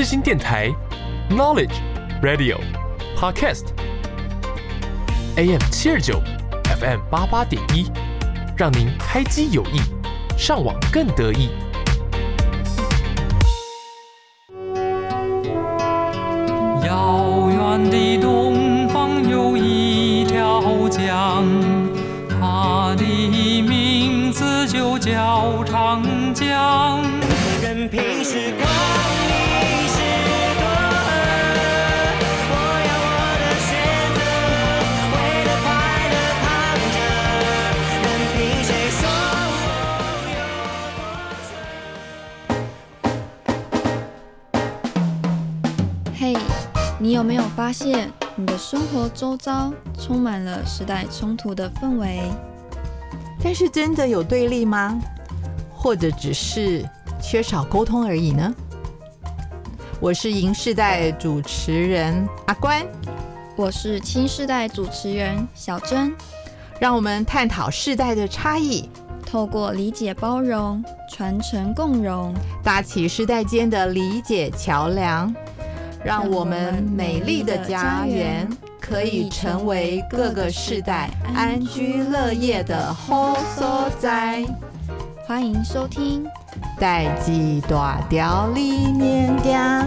世新电台，Knowledge Radio Podcast AM 七二九 FM 八八点一，让您开机有益，上网更得意。遥远的东方有一条江，它的名字就叫长江。任凭时光发现，你的生活周遭充满了时代冲突的氛围？但是真的有对立吗？或者只是缺少沟通而已呢？我是银世代主持人阿关，我是青世代主持人小珍，让我们探讨世代的差异，透过理解包容、传承共融，搭起世代间的理解桥梁，让我们美丽的家园可以成为各个世代安居乐业的好所在。欢迎收听《代际大调理念家》。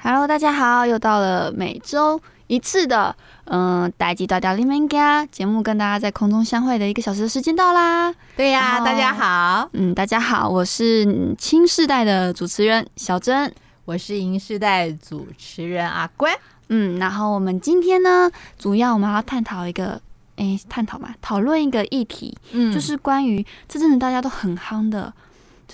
Hello，大家好，又到了每周一次的嗯《代际大条理念家》节目，跟大家在空中相会的一个小时的时间到啦。对呀、啊，大家好，嗯，大家好，我是青世代的主持人小珍。我是银世代主持人阿关，嗯，然后我们今天呢，主要我们要探讨一个，哎，探讨嘛，讨论一个议题，嗯，就是关于这阵子大家都很夯的。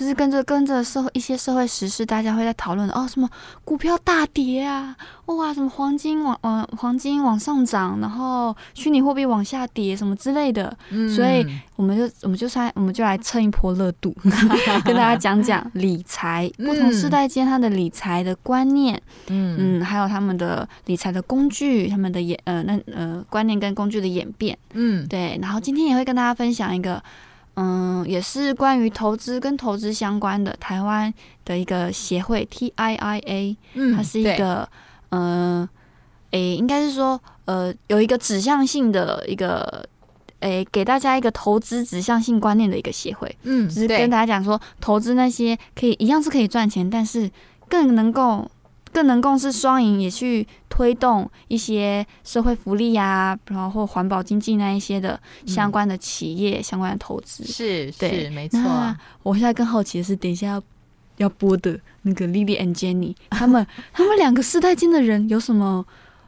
就是跟着跟着社会一些社会时事，大家会在讨论哦，什么股票大跌啊，哇，什么黄金往往黄金往上涨，然后虚拟货币往下跌什么之类的，嗯、所以我们就我们就来我们就来蹭一波热度，跟大家讲讲理财，不同世代间他的理财的观念，嗯。嗯，还有他们的理财的工具，他们的演呃那呃观念跟工具的演变，嗯，对，然后今天也会跟大家分享一个。嗯，也是关于投资跟投资相关的台湾的一个协会 TIIA，嗯，它是一个呃，诶，应该是说呃，有一个指向性的一个诶，给大家一个投资指向性观念的一个协会，嗯，就是跟大家讲说，投资那些可以一样是可以赚钱，但是更能够。更能共事双赢，也去推动一些社会福利呀、啊，然后环保经济那一些的相关的企业、嗯、相关的投资。是，对是没错。我现在更好奇的是，等一下要要播的那个 Lily and Jenny，他们 他们两个世代间的人有什么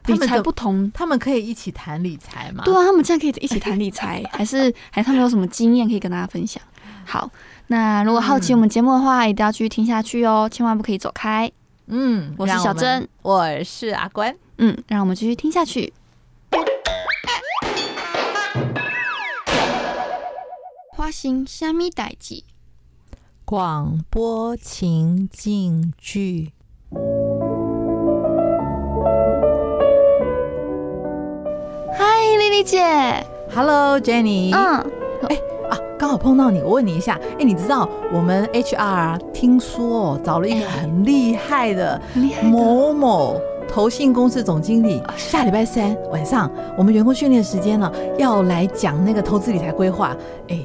理财不同他？他们可以一起谈理财吗？对啊，他们现在可以一起谈理财，还是还是他们有什么经验可以跟大家分享？好，那如果好奇我们节目的话，一定要继续听下去哦，千万不可以走开。嗯，我是小珍，我是阿关。嗯，让我们继续听下去。花心虾米代志？广播情境剧。嗨，丽丽姐。Hello，Jenny。嗯。刚好碰到你，我问你一下，哎，你知道我们 HR 听说找了一个很厉害的某某投信公司总经理，下礼拜三晚上我们员工训练时间了，要来讲那个投资理财规划。哎，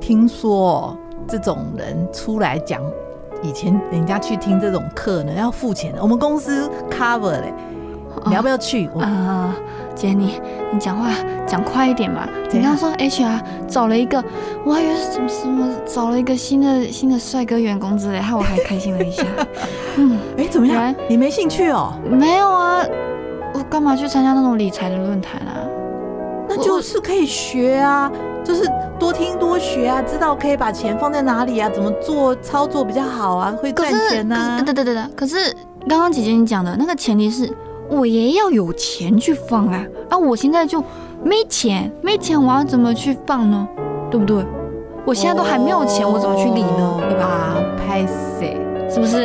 听说这种人出来讲，以前人家去听这种课呢要付钱的，我们公司 cover 嘞。你要不要去？啊、呃，姐，你你讲话讲快一点嘛！你刚刚说 HR 找了一个，我还以为是什么什么找了一个新的新的帅哥员工之类，害我还开心了一下。嗯，哎、欸，怎么样？你没兴趣哦？没有啊，我干嘛去参加那种理财的论坛啊？那就是可以学啊，就是多听多学啊，知道可以把钱放在哪里啊，怎么做操作比较好啊，会赚钱啊。对对对对，可是刚刚姐姐你讲的那个前提是。我也要有钱去放啊！啊，我现在就没钱，没钱，我要怎么去放呢？对不对？我现在都还没有钱，我怎么去理呢？对吧？拍谁，是不是？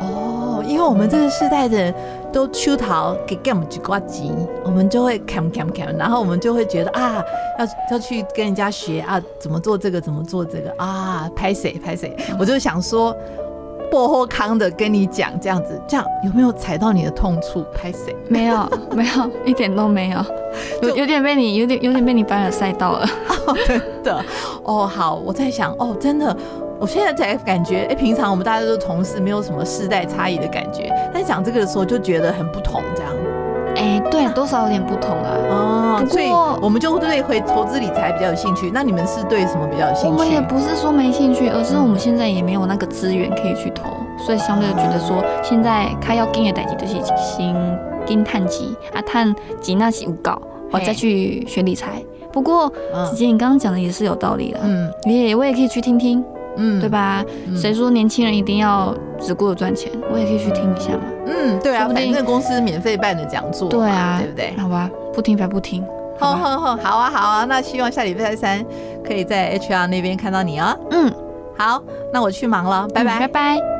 哦，因为我们这个世代的人都出逃给干么几呱唧，我们就会看看看，然后我们就会觉得啊，要要去跟人家学啊，怎么做这个，怎么做这个啊，拍谁拍谁，我就想说。薄荷康的跟你讲这样子，这样有没有踩到你的痛处？拍谁？没有，没有，一点都没有，有有点被你有点有点被你凡尔赛到了。哦，真的哦，好，我在想哦，真的，我现在才感觉，哎、欸，平常我们大家都是同事，没有什么世代差异的感觉，但讲这个的时候就觉得很不同，这样。哎、欸，对，多少有点不同啊。哦，所以我们就对会投资理财比较有兴趣。那你们是对什么比较有兴趣？我们也不是说没兴趣，而是我们现在也没有那个资源可以去投，所以相对的觉得说，现在开要跟的代志就是先跟探级啊，探级那些无搞，我再去学理财。不过姐姐，你刚刚讲的也是有道理的，嗯，也我也可以去听听。嗯，对吧？谁、嗯、说年轻人一定要只顾着赚钱？我也可以去听一下嘛。嗯，对啊，反正公司免费办的讲座，对啊，对不对？好吧，不听白不听。哼哼哼，好啊好啊，那希望下礼拜三可以在 HR 那边看到你哦。嗯，好，那我去忙了，拜拜，嗯、拜拜。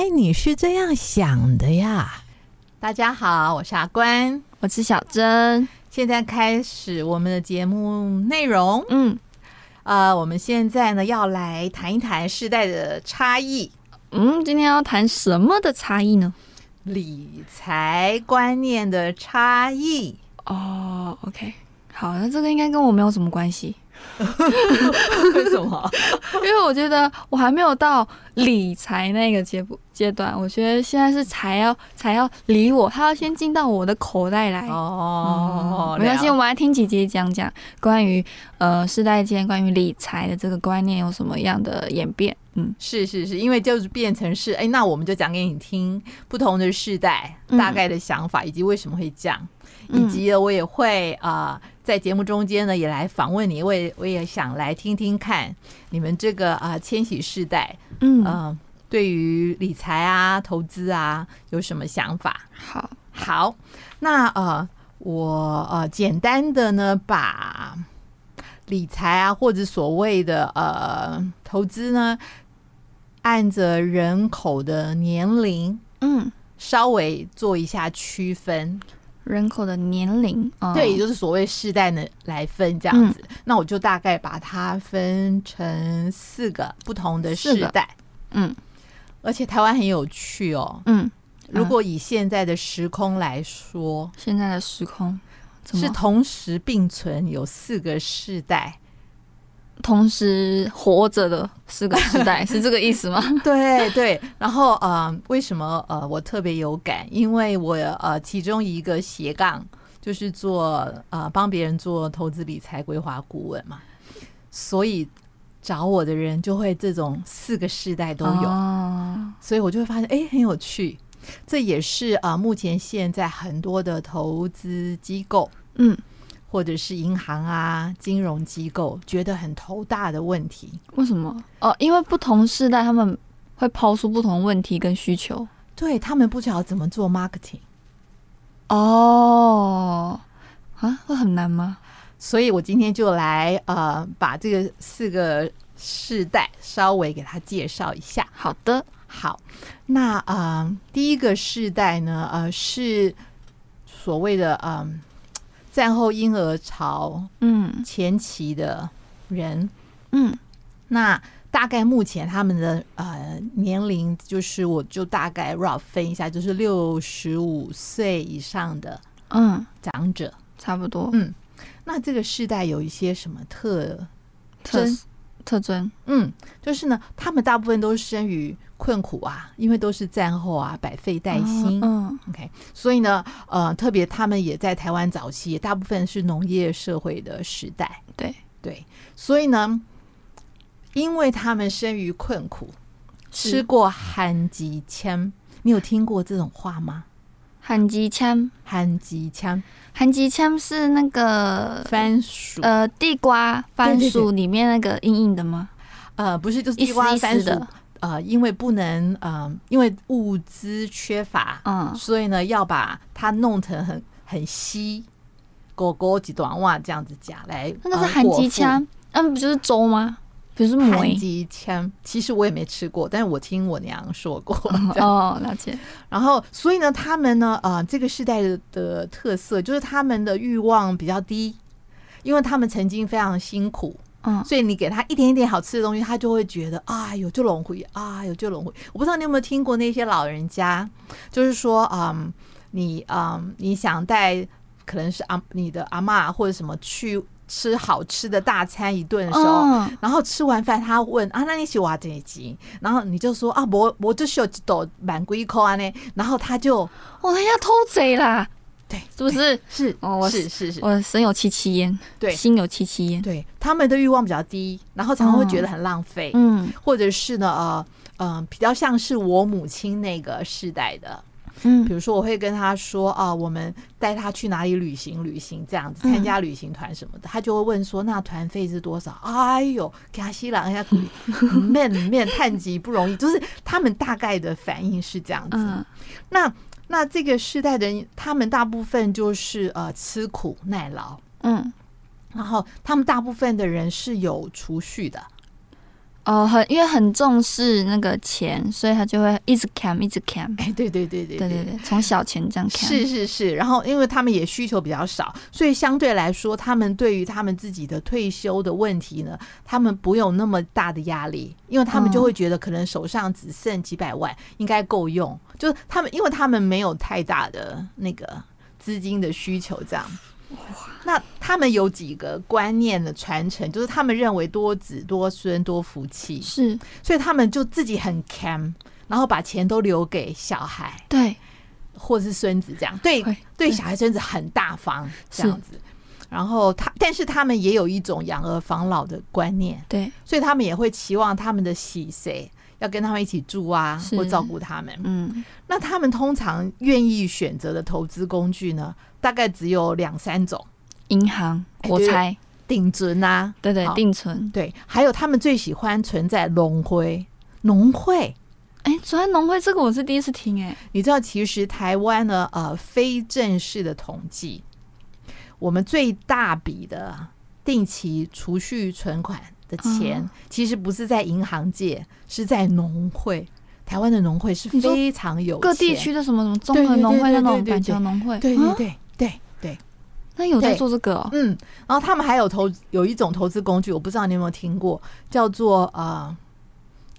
来你是这样想的呀！大家好，我是阿关，我是小珍。现在开始我们的节目内容。嗯，呃，我们现在呢要来谈一谈世代的差异。嗯，今天要谈什么的差异呢？理财观念的差异。哦，OK，好，那这个应该跟我没有什么关系。为什么？因为我觉得我还没有到理财那个阶阶段，我觉得现在是才要才要理我，他要先进到我的口袋来。哦，没关系，我们来听姐姐讲讲关于呃世代间关于理财的这个观念有什么样的演变。嗯，是是是，因为就是变成是哎，那我们就讲给你听不同的世代大概的想法，以及为什么会这样，以及我也会啊。呃在节目中间呢，也来访问你，我也我也想来听听看你们这个啊千禧世代，嗯、呃，对于理财啊、投资啊有什么想法？好，好，那呃，我呃简单的呢，把理财啊或者所谓的呃投资呢，按着人口的年龄，嗯，稍微做一下区分。人口的年龄，哦、对，也就是所谓世代呢来分这样子。嗯、那我就大概把它分成四个不同的世代。嗯，而且台湾很有趣哦。嗯，如果以现在的时空来说，现在的时空是同时并存有四个世代。同时活着的四个时代 是这个意思吗？对对，然后呃，为什么呃我特别有感？因为我呃其中一个斜杠就是做呃帮别人做投资理财规划顾问嘛，所以找我的人就会这种四个世代都有，哦、所以我就会发现哎很有趣，这也是呃目前现在很多的投资机构嗯。或者是银行啊，金融机构觉得很头大的问题，为什么？哦，因为不同世代他们会抛出不同问题跟需求，对，他们不知道怎么做 marketing。哦，啊，会很难吗？所以我今天就来呃，把这个四个世代稍微给他介绍一下。好的，好，那呃，第一个世代呢，呃，是所谓的嗯。呃战后婴儿潮，嗯，前期的人，嗯，那大概目前他们的呃年龄，就是我就大概 rough 分一下，就是六十五岁以上的，嗯，长者。差不多，嗯，那这个世代有一些什么特特特征？嗯，就是呢，他们大部分都是生于。困苦啊，因为都是战后啊，百废待兴。嗯，OK，所以呢，呃，特别他们也在台湾早期，大部分是农业社会的时代。对对，所以呢，因为他们生于困苦，吃过寒极千，你有听过这种话吗？旱鸡枪，旱鸡枪，旱鸡枪是那个番薯，呃，地瓜番薯里面那个硬硬的吗？呃，不是，就是地瓜番薯。呃，因为不能，嗯、呃，因为物资缺乏，嗯，所以呢，要把它弄成很很稀，狗狗几短袜这样子夹来。那个是韩吉枪，那不就是粥吗？不是韩吉枪，其实我也没吃过，但是我听我娘说过。哦，了解。然后，所以呢，他们呢，呃，这个世代的的特色就是他们的欲望比较低，因为他们曾经非常辛苦。嗯，所以你给他一点一点好吃的东西，他就会觉得啊，有就龙回啊，有就龙回。我不知道你有没有听过那些老人家，就是说，嗯，你嗯，你想带可能是阿你的阿妈或者什么去吃好吃的大餐一顿的时候，嗯、然后吃完饭他问啊，那你喜欢这一集？然后你就说啊，我我就需要几朵满龟壳啊呢，然后他就哦，他要偷贼啦。对，是不是？是哦，我是是是，我身有戚戚焉，对，心有戚戚焉。对，他们的欲望比较低，然后常常会觉得很浪费，嗯，或者是呢，呃，嗯、呃，比较像是我母亲那个世代的，嗯，比如说我会跟他说啊、呃，我们带他去哪里旅行，旅行这样子，参加旅行团什么的，他就会问说，那团费是多少？哎呦，给他吸了一下苦，面面探及不容易，就是他们大概的反应是这样子，那。那这个世代的人，他们大部分就是呃吃苦耐劳，嗯，然后他们大部分的人是有储蓄的。哦，很因为很重视那个钱，所以他就会一直 cam，一直捡。哎，对对对对对对对，从小钱这样捡。是是是，然后因为他们也需求比较少，所以相对来说，他们对于他们自己的退休的问题呢，他们不用那么大的压力，因为他们就会觉得可能手上只剩几百万，应该够用。就是他们，因为他们没有太大的那个资金的需求，这样。那他们有几个观念的传承，就是他们认为多子多孙多福气，是，所以他们就自己很 cam，然后把钱都留给小孩，对，或是孙子这样，对，对，小孩孙子很大方这样子。然后他，但是他们也有一种养儿防老的观念，对，所以他们也会期望他们的喜谁要跟他们一起住啊，或照顾他们。嗯，那他们通常愿意选择的投资工具呢？大概只有两三种，银行，我猜定存啊，对对，定存，对，还有他们最喜欢存在农会，农会，哎，存在农会这个我是第一次听，哎，你知道其实台湾呢，呃，非正式的统计，我们最大笔的定期储蓄存款的钱，其实不是在银行界，是在农会。台湾的农会是非常有各地区的什么什么综合农会那种板桥农会，对对对，那有在做这个？哦嗯，然后他们还有投有一种投资工具，我不知道你有没有听过，叫做呃。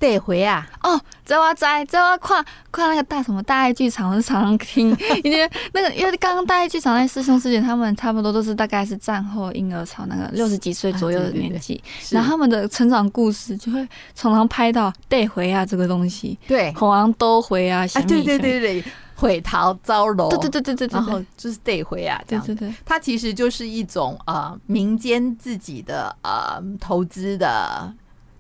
得回啊！哦，在我在在我跨跨那个大什么大爱剧场，我是常常听，因为那个因为刚刚大爱剧场那师兄师姐他们差不多都是大概是战后婴儿潮那个六十几岁左右的年纪，然后他们的成长故事就会常常拍到得回啊这个东西，对，好像都回啊，啊对对对对，回逃遭楼，对对对对对，然后就是得回啊这样，对对对，它其实就是一种呃民间自己的呃投资的。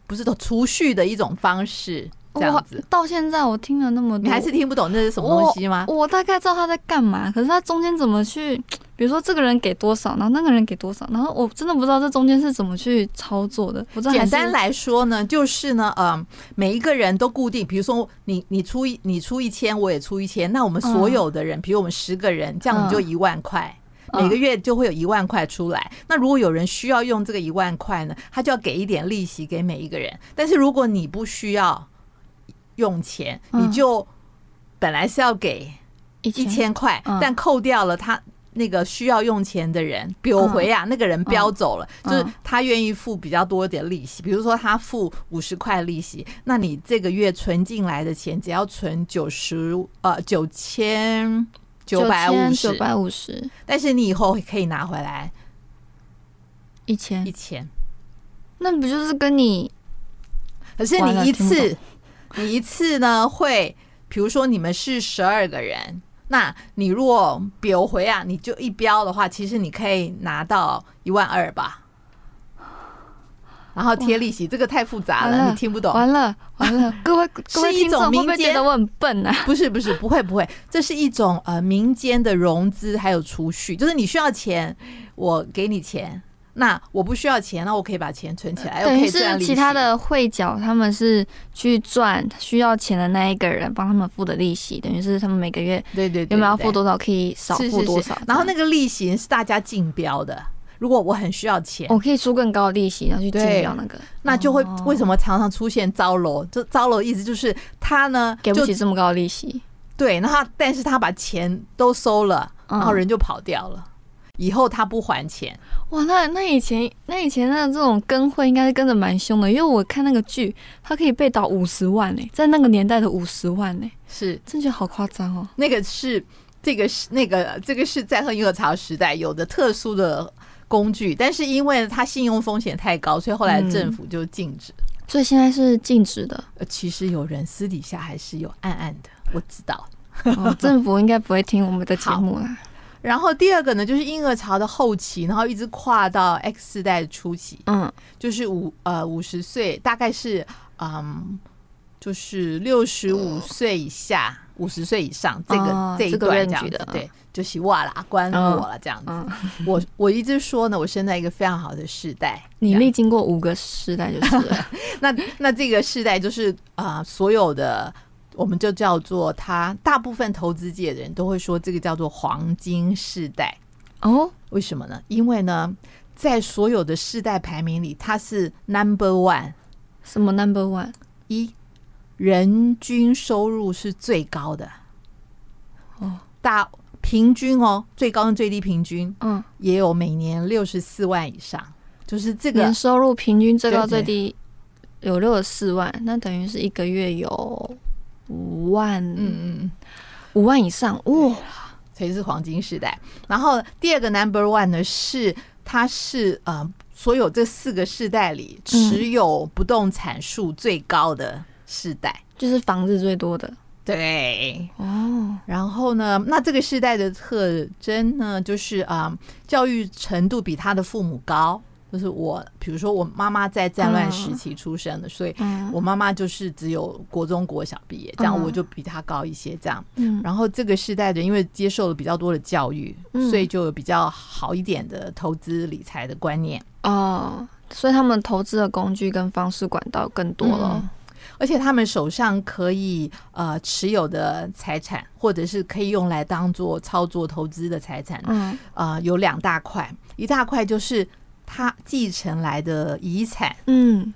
不是都储蓄的一种方式，这样子。到现在我听了那么多，你还是听不懂这是什么东西吗？我，我大概知道他在干嘛，可是他中间怎么去，比如说这个人给多少，然后那个人给多少，然后我真的不知道这中间是怎么去操作的。我简单来说呢，就是呢，呃，每一个人都固定，比如说你你出一你出一千，我也出一千，那我们所有的人，嗯、比如我们十个人，这样我们就一万块。嗯每个月就会有一万块出来。那如果有人需要用这个一万块呢，他就要给一点利息给每一个人。但是如果你不需要用钱，你就本来是要给一千块，但扣掉了他那个需要用钱的人，比如回啊，那个人飙走了，就是他愿意付比较多一点利息。比如说他付五十块利息，那你这个月存进来的钱只要存九十呃九千。九百五十，九百五十，但是你以后可以拿回来一千，一千，那不就是跟你？可是你一次，你一次呢会，比如说你们是十二个人，那你如果标回啊，你就一标的话，其实你可以拿到一万二吧。然后贴利息，这个太复杂了，你听不懂。完了完了，各位各位听众会不会觉得我很笨啊？不是不是，不会不会，这是一种呃民间的融资还有储蓄，就是你需要钱，我给你钱，那我不需要钱，那我可以把钱存起来。等于是其他的会缴，他们是去赚需要钱的那一个人帮他们付的利息，等于是他们每个月对对有没有要付多少可以少付多少。然后那个利息是大家竞标的，如果我很需要钱，我可以出更高的利息，然后去竞标那个，那就会为什么常常出现糟楼？就糟楼意思就是他呢给不起这么高的利息，对，那他但是他把钱都收了，然后人就跑掉了。以后他不还钱，哇，那那以前那以前那这种跟会应该是跟的蛮凶的，因为我看那个剧，他可以被倒五十万呢，在那个年代的五十万呢，是真觉得好夸张哦。那个是这个是那个这个是在和婴儿潮时代有的特殊的工具，但是因为他信用风险太高，所以后来政府就禁止。嗯，所以现在是禁止的。呃其实有人私底下还是有暗暗的，我知道。哦，政府应该不会听我们的节目啦。然后第二个呢，就是婴儿潮的后期，然后一直跨到 X 世代的初期，嗯，就是五呃五十岁，大概是嗯，就是六十五岁以下，五十岁以上这个、哦、这一段这样子，这个、对，就是哇啦关我了这样子。嗯嗯、我我一直说呢，我生在一个非常好的世代，你历经过五个世代就是了。那那这个世代就是啊、呃，所有的。我们就叫做他，大部分投资界的人都会说这个叫做黄金世代哦。为什么呢？因为呢，在所有的世代排名里，它是 number one。什么 number one？一，人均收入是最高的。哦，大平均哦，最高跟最低平均，嗯，也有每年六十四万以上，就是这个年收入平均最高最低有六十四万，那等于是一个月有。五万，嗯嗯，五万以上，哇，所以是黄金时代。然后第二个 number one 呢，是它是呃，所有这四个世代里持有不动产数最高的世代，就是房子最多的。对，哦。然后呢，那这个世代的特征呢，就是啊、呃，教育程度比他的父母高。就是我，比如说我妈妈在战乱时期出生的，所以我妈妈就是只有国中国小毕业，这样我就比她高一些，这样。然后这个时代的，因为接受了比较多的教育，所以就有比较好一点的投资理财的观念。哦，所以他们投资的工具跟方式管道更多了，而且他们手上可以呃持有的财产，或者是可以用来当做操作投资的财产，嗯，呃，有两大块，一大块就是。他继承来的遗产，嗯，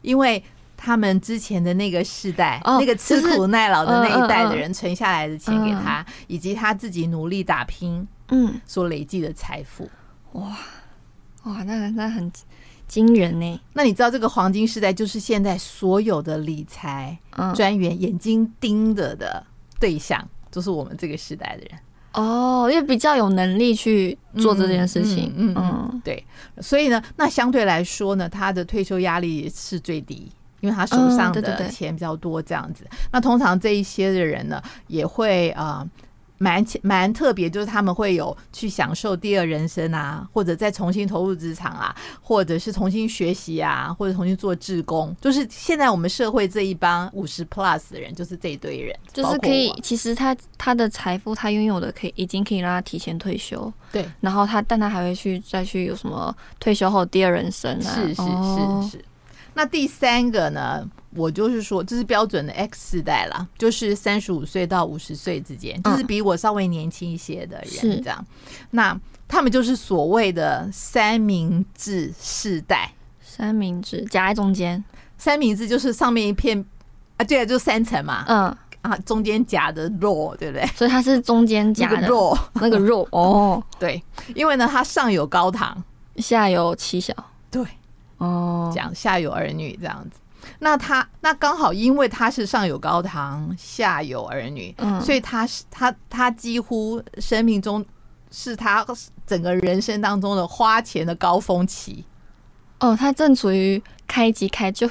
因为他们之前的那个世代，哦、那个吃苦耐劳的那一代的人存下来的钱给他，以及他自己努力打拼，嗯，所累积的财富，哇哇，那那很惊人呢。那你知道这个黄金时代就是现在所有的理财专员眼睛盯着的对象，就是我们这个时代的人。哦，因为比较有能力去做这件事情，嗯嗯，嗯，嗯，对，所以呢，那相对来说呢，他的退休压力是最低，因为他手上的钱比较多，这样子。那通常这一些的人呢，也会啊。呃蛮蛮特别，就是他们会有去享受第二人生啊，或者再重新投入职场啊，或者是重新学习啊，或者重新做志工。就是现在我们社会这一帮五十 plus 的人，就是这一堆人，就是可以。其实他他的财富，他拥有的可以已经可以让他提前退休。对，然后他，但他还会去再去有什么退休后第二人生啊？是是是是。那第三个呢？我就是说，这是标准的 X 世代啦，就是三十五岁到五十岁之间，就是比我稍微年轻一些的人，这样。那他们就是所谓的三明治世代。三明治夹在中间，三明治就是上面一片啊，对啊，就三层嘛。嗯啊，中间夹的肉，对不对？所以它是中间夹的肉，那个肉 哦。对，因为呢，它上有高堂，下有妻小。对，哦，讲下有儿女这样子。那他那刚好，因为他是上有高堂，下有儿女，嗯，所以他是他他几乎生命中是他整个人生当中的花钱的高峰期。哦，他正处于开机开就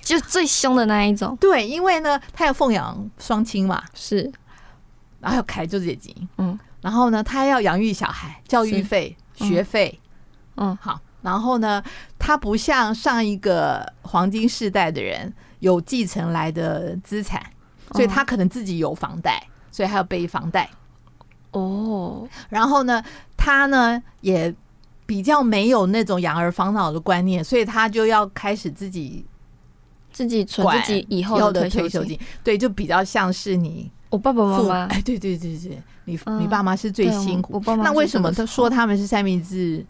就最凶的那一种。对，因为呢，他要奉养双亲嘛，是，然后要开就这金，嗯，然后呢，他要养育小孩，教育费、嗯、学费，嗯，好。然后呢，他不像上一个黄金世代的人有继承来的资产，所以他可能自己有房贷，所以还要背房贷。哦，然后呢，他呢也。比较没有那种养儿防老的观念，所以他就要开始自己自己存自己以后的退休金。对，就比较像是你我爸爸妈妈。哎，对对对对，你你爸妈是最辛苦。我爸妈。那为什么他说他们是三明治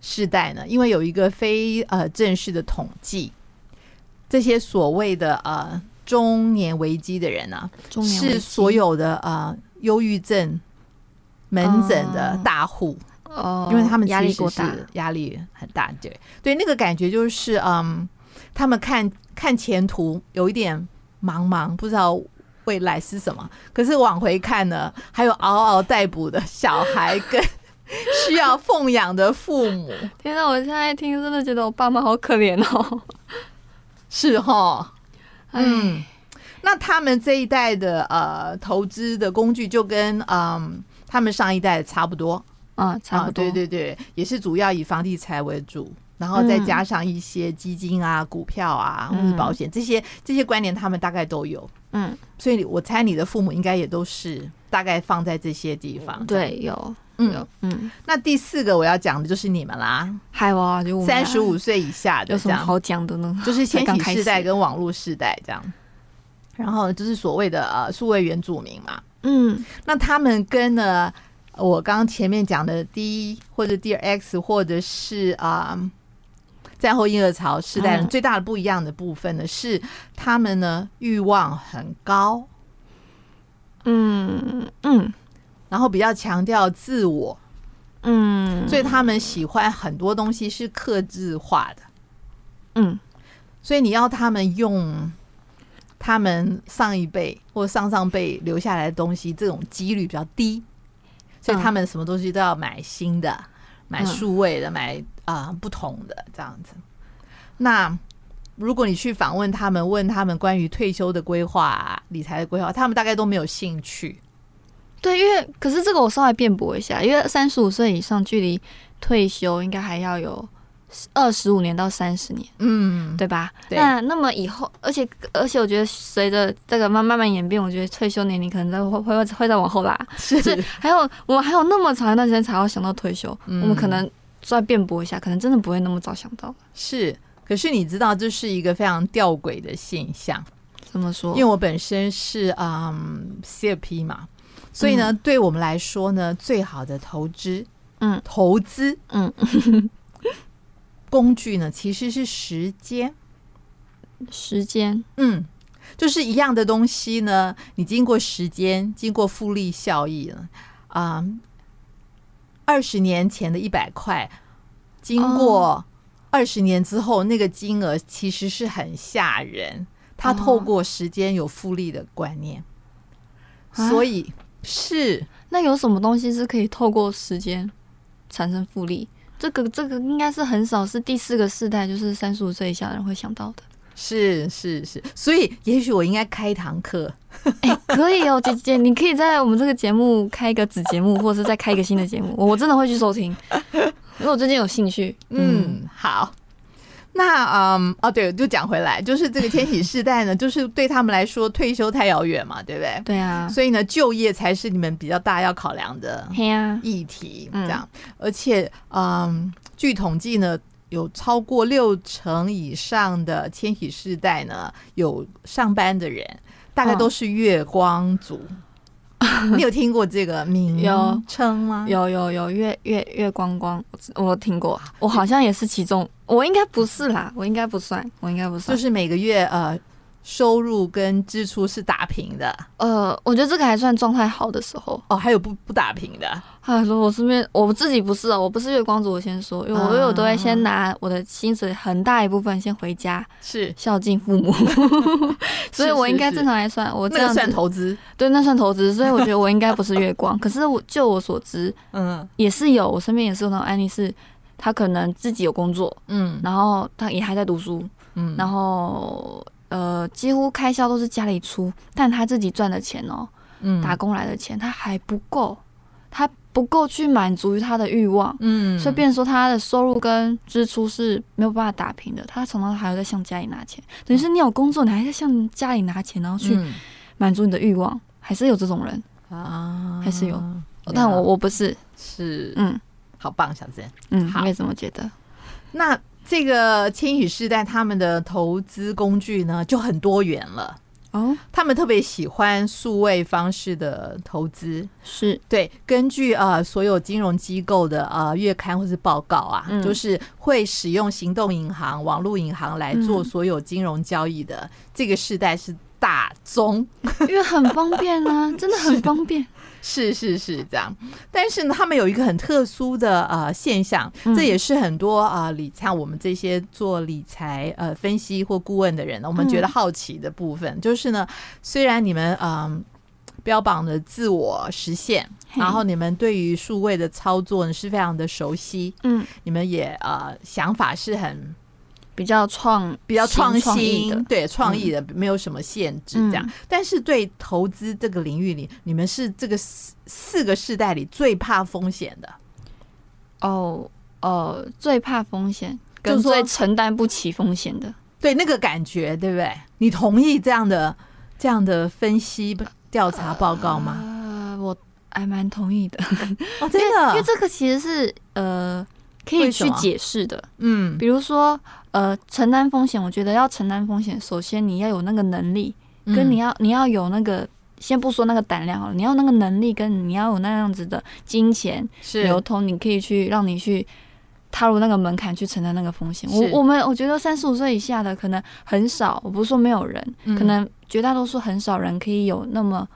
世代呢？因为有一个非呃正式的统计，这些所谓的呃中年危机的人呢，是所有的呃忧郁症门诊的大户。哦，因为他们压力过大，压力很大，对对，那个感觉就是，嗯，他们看看前途有一点茫茫，不知道未来是什么。可是往回看呢，还有嗷嗷待哺的小孩跟 需要奉养的父母。天哪，我现在听真的觉得我爸妈好可怜哦。是哈，嗯，那他们这一代的呃投资的工具就跟嗯他们上一代差不多。啊，差不多，对对对，也是主要以房地产为主，然后再加上一些基金啊、股票啊、或者保险这些这些观念，他们大概都有。嗯，所以我猜你的父母应该也都是大概放在这些地方。对，有，嗯嗯。那第四个我要讲的就是你们啦，嗨哇，就三十五岁以下的，有什么好讲的呢？就是千禧世代跟网络世代这样，然后就是所谓的呃数位原住民嘛。嗯，那他们跟呢？我刚刚前面讲的第一或者第二 X 或者是啊战后婴儿潮时代人最大的不一样的部分呢，是他们呢欲望很高，嗯嗯，然后比较强调自我，嗯，所以他们喜欢很多东西是克制化的，嗯，所以你要他们用他们上一辈或上上辈留下来的东西，这种几率比较低。所以他们什么东西都要买新的，买数位的，买啊、呃、不同的这样子。那如果你去访问他们，问他们关于退休的规划、理财的规划，他们大概都没有兴趣。对，因为可是这个我稍微辩驳一下，因为三十五岁以上距离退休应该还要有。二十五年到三十年，嗯，对吧？对。那那么以后，而且而且，我觉得随着这个慢慢慢演变，我觉得退休年龄可能再会会会再往后拉。是，是。还有我们还有那么长一段时间才要想到退休，嗯、我们可能再辩驳一下，可能真的不会那么早想到。是，可是你知道这是一个非常吊诡的现象。怎么说？因为我本身是嗯 CFP 嘛，所以呢，嗯、对我们来说呢，最好的投资，嗯，投资，嗯。工具呢，其实是时间。时间，嗯，就是一样的东西呢。你经过时间，经过复利效益了啊。二十年前的一百块，经过二十年之后，那个金额其实是很吓人。它透过时间有复利的观念，所以是。那有什么东西是可以透过时间产生复利？这个这个应该是很少，是第四个世代，就是三十五岁以下的人会想到的。是是是，所以也许我应该开一堂课。哎、欸，可以哦，姐姐，你可以在我们这个节目开一个子节目，或者是再开一个新的节目，我真的会去收听，因为我最近有兴趣。嗯，好。那嗯哦对，就讲回来，就是这个千禧世代呢，就是对他们来说退休太遥远嘛，对不对？对啊，所以呢，就业才是你们比较大要考量的议题，这样。而且嗯，据统计呢，有超过六成以上的千禧世代呢，有上班的人，大概都是月光族。你有听过这个名称吗？有有有，月月月光光，我听过，我好像也是其中，我应该不是啦，我应该不算，我应该不算，就是每个月呃。收入跟支出是打平的，呃，我觉得这个还算状态好的时候哦。还有不不打平的，他说我身边我自己不是哦，我不是月光族。我先说，因为我因为我都会先拿我的薪水很大一部分先回家，是孝敬父母，所以我应该正常来算，我这样算投资，对，那算投资。所以我觉得我应该不是月光，可是我就我所知，嗯，也是有，我身边也是有那种案例，是他可能自己有工作，嗯，然后他也还在读书，嗯，然后。呃，几乎开销都是家里出，但他自己赚的钱哦，嗯，打工来的钱，他还不够，他不够去满足于他的欲望，嗯，所以变成说他的收入跟支出是没有办法打平的，他常常还要再向家里拿钱，等于是你有工作，你还在向家里拿钱，然后去满足你的欲望，还是有这种人啊，还是有，但我我不是，是，嗯，好棒，小珍。嗯，好。我也这么觉得。那这个千禧世代他们的投资工具呢，就很多元了。哦，他们特别喜欢数位方式的投资，是对。根据呃所有金融机构的呃月刊或是报告啊，嗯、就是会使用行动银行、网络银行来做所有金融交易的、嗯、这个世代是大宗，因为很方便啊，真的很方便。是是是这样，但是呢，他们有一个很特殊的呃现象，这也是很多啊、呃、理财我们这些做理财呃分析或顾问的人呢，我们觉得好奇的部分，就是呢，虽然你们嗯、呃、标榜的自我实现，然后你们对于数位的操作呢是非常的熟悉，嗯，你们也呃想法是很。比较创比较创新的，对创意的，没有什么限制这样。嗯、但是对投资这个领域里，你们是这个四四个世代里最怕风险的。哦哦，最怕风险，跟最承担不起风险的。对那个感觉，对不对？你同意这样的这样的分析调查报告吗？呃，我还蛮同意的。哦，真的，因为这个其实是呃。可以去解释的，嗯，比如说，呃，承担风险，我觉得要承担风险，首先你要有那个能力，跟你要你要有那个，先不说那个胆量好了，你要那个能力，跟你要有那样子的金钱流通，你可以去让你去踏入那个门槛去承担那个风险。我我们我觉得三十五岁以下的可能很少，我不是说没有人，可能绝大多数很少人可以有那么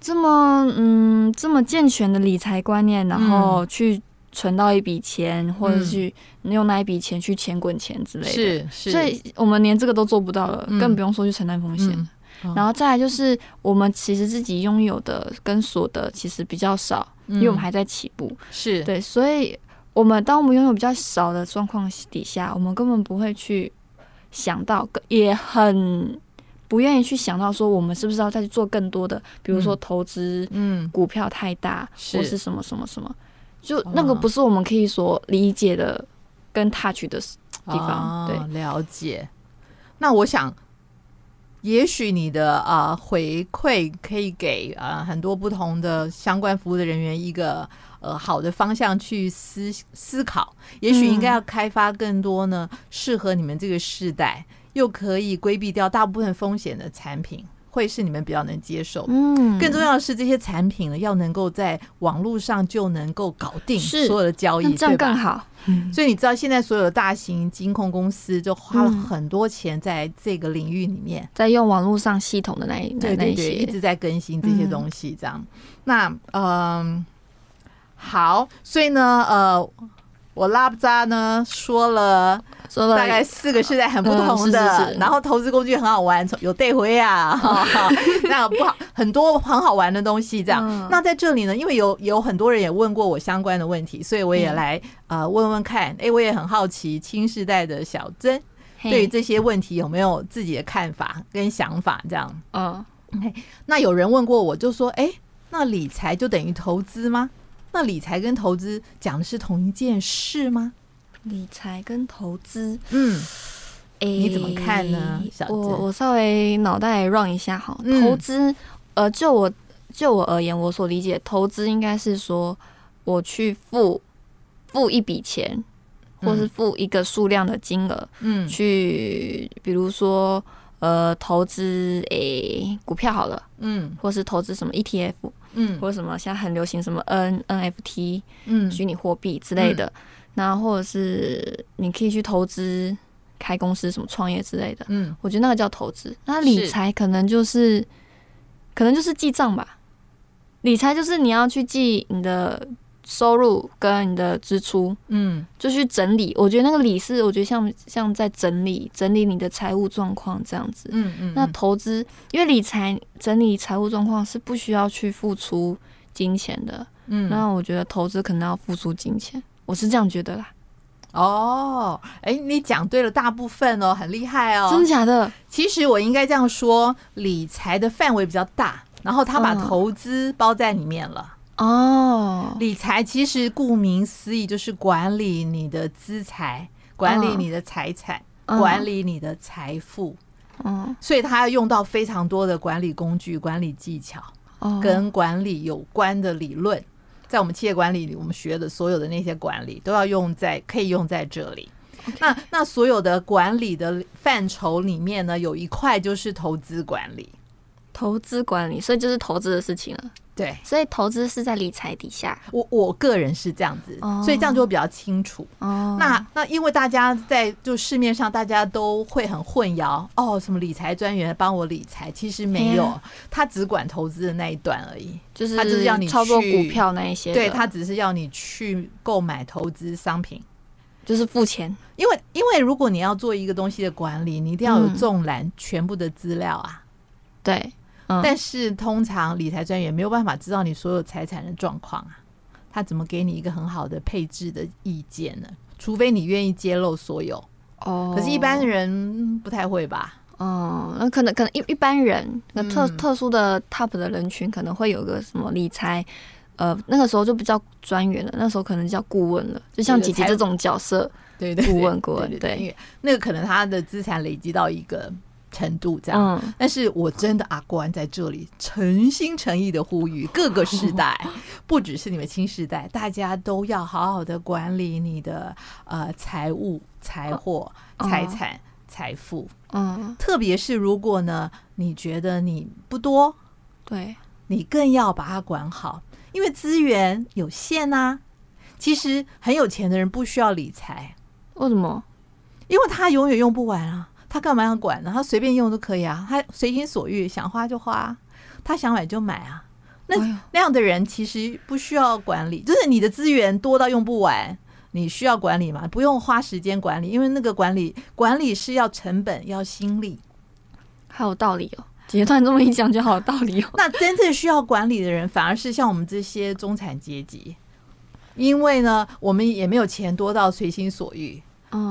这么嗯这么健全的理财观念，然后去。存到一笔钱，或者是用那一笔钱去钱滚钱之类的，是是，所以我们连这个都做不到了，更不用说去承担风险。然后再来就是，我们其实自己拥有的跟所得其实比较少，因为我们还在起步。是。对，所以我们当我们拥有比较少的状况底下，我们根本不会去想到，也很不愿意去想到说，我们是不是要再去做更多的，比如说投资，嗯，股票太大，或是什么什么什么。就那个不是我们可以所理解的跟 touch 的地方，对，了解。那我想，也许你的啊回馈可以给啊很多不同的相关服务的人员一个呃好的方向去思思考。也许应该要开发更多呢适合你们这个世代又可以规避掉大部分风险的产品。会是你们比较能接受，嗯，更重要的是这些产品呢，要能够在网络上就能够搞定所有的交易，这样更好。所以你知道，现在所有的大型金控公司就花了很多钱在这个领域里面，在用网络上系统的那一那那些，一直在更新这些东西。这样，那嗯，好，所以呢，呃。我拉布扎呢说了，说了大概四个世代很不同的，然后投资工具很好玩，有带回啊，那不好很多很好玩的东西这样。那在这里呢，因为有有很多人也问过我相关的问题，所以我也来呃问问看。哎，我也很好奇，新时代的小珍对于这些问题有没有自己的看法跟想法？这样，嗯。那有人问过我，就说，哎，那理财就等于投资吗？那理财跟投资讲的是同一件事吗？理财跟投资，嗯，哎，你怎么看呢？小我我稍微脑袋 run 一下哈。投资，呃，就我就我而言，我所理解投资应该是说，我去付付一笔钱，或是付一个数量的金额，嗯，去比如说呃投资诶股票好了，嗯，或是投资什么 ETF。嗯，或者什么现在很流行什么 N NFT，嗯，虚拟货币之类的，那、嗯、或者是你可以去投资开公司什么创业之类的，嗯，我觉得那个叫投资。那理财可能就是，是可能就是记账吧。理财就是你要去记你的。收入跟你的支出，嗯，就去整理。我觉得那个理是，我觉得像像在整理整理你的财务状况这样子。嗯嗯。那投资，因为理财整理财务状况是不需要去付出金钱的。嗯。那我觉得投资可能要付出金钱，我是这样觉得啦。哦，哎，你讲对了大部分哦，很厉害哦。真的假的？其实我应该这样说，理财的范围比较大，然后他把投资包在里面了。哦，理财其实顾名思义就是管理你的资财，管理你的财产，管理你的财富。嗯，所以他要用到非常多的管理工具、管理技巧，跟管理有关的理论。在我们企业管理里，我们学的所有的那些管理都要用在可以用在这里。Okay. 那那所有的管理的范畴里面呢，有一块就是投资管理。投资管理，所以就是投资的事情了。对，所以投资是在理财底下。我我个人是这样子，oh. 所以这样就会比较清楚。哦、oh.，那那因为大家在就市面上大家都会很混淆哦，什么理财专员帮我理财，其实没有，他只管投资的那一段而已。就是他就是要你操作股票那一些，对，他只是要你去购买投资商品，就是付钱。因为因为如果你要做一个东西的管理，你一定要有纵览全部的资料啊。嗯、对。但是通常理财专员没有办法知道你所有财产的状况啊，他怎么给你一个很好的配置的意见呢？除非你愿意揭露所有哦。可是，一般人不太会吧？哦，那可能可能一一般人，那特特殊的 top 的人群可能会有个什么理财，呃，那个时候就不叫专员了，那时候可能叫顾问了，就像姐姐这种角色，对对，顾问顾问，对，那个可能他的资产累积到一个。程度这样，嗯，但是我真的阿关在这里诚心诚意的呼吁各个世代，不只是你们新时代，大家都要好好的管理你的呃财务、财货、财产、财富，嗯，特别是如果呢，你觉得你不多，对，你更要把它管好，因为资源有限呐。其实很有钱的人不需要理财，为什么？因为他永远用不完啊。他干嘛要管呢？他随便用都可以啊，他随心所欲，想花就花，他想买就买啊。那那样的人其实不需要管理，就是你的资源多到用不完，你需要管理吗？不用花时间管理，因为那个管理管理是要成本要心力，还有道理哦。姐姐突然这么一讲，就好有道理哦。那真正需要管理的人，反而是像我们这些中产阶级，因为呢，我们也没有钱多到随心所欲。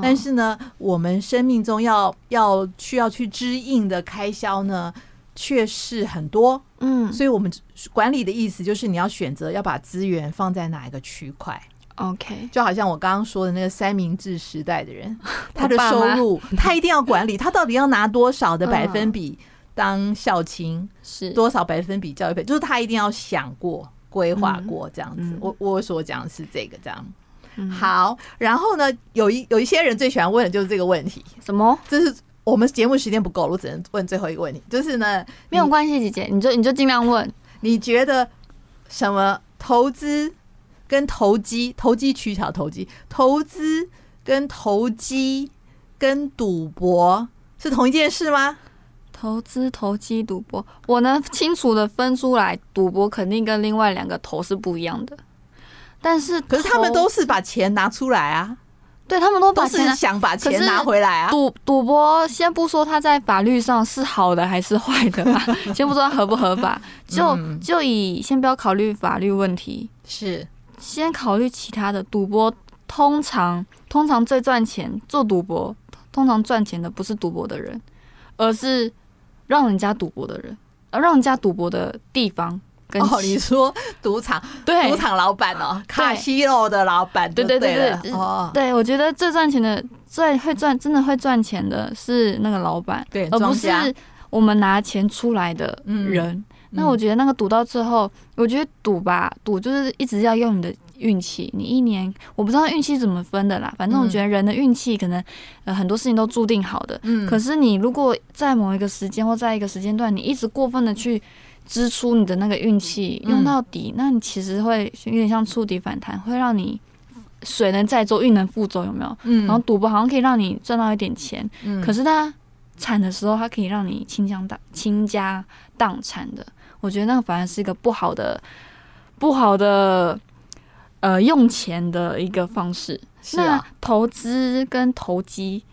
但是呢，我们生命中要要需要去支应的开销呢，却是很多。嗯，所以我们管理的意思就是你要选择要把资源放在哪一个区块。OK，就好像我刚刚说的那个三明治时代的人，他的收入 他一定要管理，他到底要拿多少的百分比当孝亲，是多少百分比教育费，就是他一定要想过、规划过这样子。我我所讲的是这个这样。好，然后呢，有一有一些人最喜欢问的就是这个问题，什么？就是我们节目时间不够，我只能问最后一个问题，就是呢，没有关系，姐姐，你就你就尽量问。你觉得什么投资跟投机、投机取巧、投机、投资跟投机跟赌博是同一件事吗？投资、投机、赌博，我能清楚的分出来，赌博肯定跟另外两个投是不一样的。但是，可是他们都是把钱拿出来啊，对，他们都把钱都是想把钱拿回来啊。赌赌博，先不说他在法律上是好的还是坏的吧，先不说他合不合法，就就以先不要考虑法律问题，是先考虑其他的。赌博通常通常最赚钱，做赌博通常赚钱的不是赌博的人，而是让人家赌博的人，而让人家赌博的地方。哦，你说赌场 对赌场老板哦，卡西诺的老板，对对对对，哦，对我觉得最赚钱的、最会赚、真的会赚钱的是那个老板，对，而不是我们拿钱出来的人。嗯、那我觉得那个赌到最后，我觉得赌吧，赌就是一直要用你的运气。你一年我不知道运气怎么分的啦，反正我觉得人的运气可能呃很多事情都注定好的。嗯，可是你如果在某一个时间或在一个时间段，你一直过分的去。支出你的那个运气用到底，嗯，那你其实会有点像触底反弹，会让你水能载舟，运能覆舟，有没有？嗯。然后赌博好像可以让你赚到一点钱，嗯。可是它惨的时候，它可以让你倾家荡倾家荡产的。我觉得那个反而是一个不好的、不好的呃用钱的一个方式。是啊。那投资跟投机，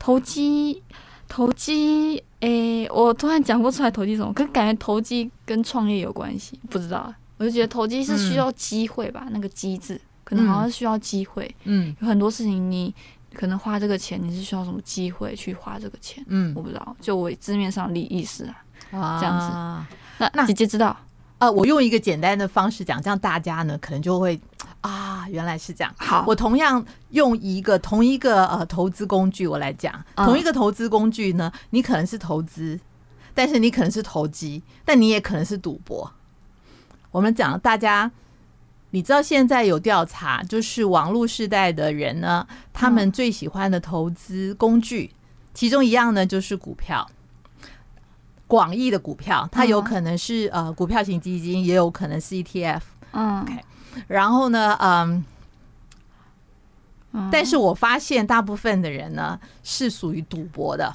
投机，投机。诶、欸，我突然讲不出来投机什么，可是感觉投机跟创业有关系，不知道。我就觉得投机是需要机会吧，嗯、那个机制可能好像是需要机会。嗯，有很多事情你可能花这个钱，你是需要什么机会去花这个钱？嗯，我不知道。就我字面上的意思啊，啊，这样子。那那姐姐知道？呃，我用一个简单的方式讲，这样大家呢可能就会。啊，原来是这样。好，我同样用一个同一个呃投资工具，我来讲，同一个投资工具呢，你可能是投资，但是你可能是投机，但你也可能是赌博。我们讲大家你知道现在有调查，就是网络时代的人呢，他们最喜欢的投资工具，嗯、其中一样呢就是股票。广义的股票，它有可能是、嗯、呃股票型基金，也有可能是 ETF。嗯，OK。然后呢，嗯，但是我发现大部分的人呢是属于赌博的。